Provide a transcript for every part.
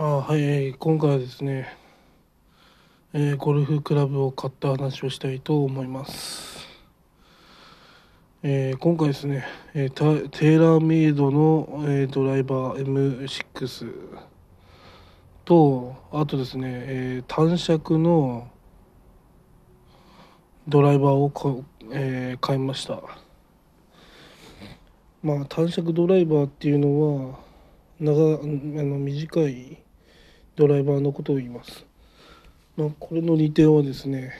あはい今回はですね、えーゴルフクラブを買った話をしたいと思います、えー今回ですね、えーテーラーメイドの、えードライバー M6 とあとですね、えー単色のドライバーをこ、えー買いました。まあ単色ドライバーっていうのは長あの短いドライバーのことを言います、まあ、これの利点はですね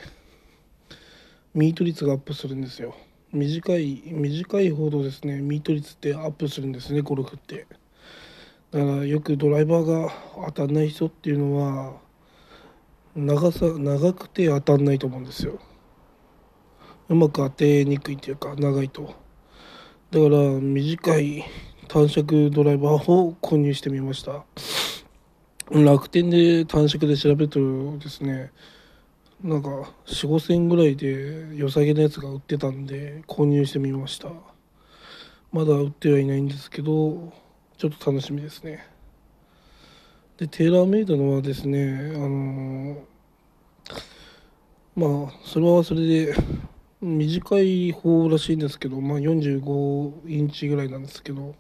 ミート率がアップするんですよ。短い短いほどですねミート率ってアップするんですねゴルフって。だからよくドライバーが当たんない人っていうのは長さ長くて当たんないと思うんですよ。うまく当てにくいっていうか長いと。だから短い単色ドライバーを購入してみました。楽天で単色で調べるとですねなんか4 5千円ぐらいで良さげなやつが売ってたんで購入してみました。まだ売ってはいないんですけどちょっと楽しみですね。でテーラーメイドのはですねあのまあそれはそれで短い方らしいんですけどまあ45インチぐらいなんですけど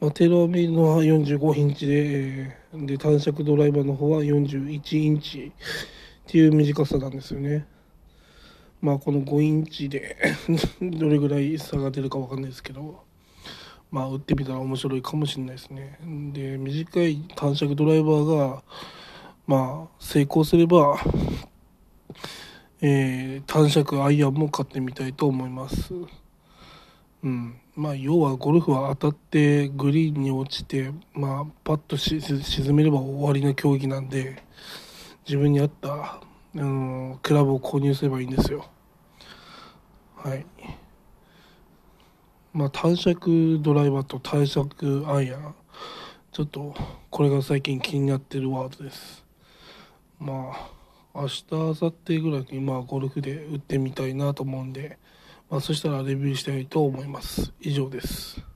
まあ、テーラーメイドのは45インチで、えーで単色ドライバーの方は41インチっていう短さなんですよね。まあこの5インチで どれぐらい差が出るかわかんないですけど、まあ打ってみたら面白いかもしれないですね。で短い単色ドライバーがまあ成功すれば、えー単色アイアンも買ってみたいと思います。うん、まあ要はゴルフは当たってグリーンに落ちて、まあ、パッと沈めれば終わりの競技なんで自分に合った、あのクラブを購入すればいいんですよ。はい。まあ単色ドライバーと単色アイアンちょっとこれが最近気になってるワードです。まあ明日明後日ぐらいにまあゴルフで打ってみたいなと思うんで。まあ、そしたらレビューしたいと思います。以上です。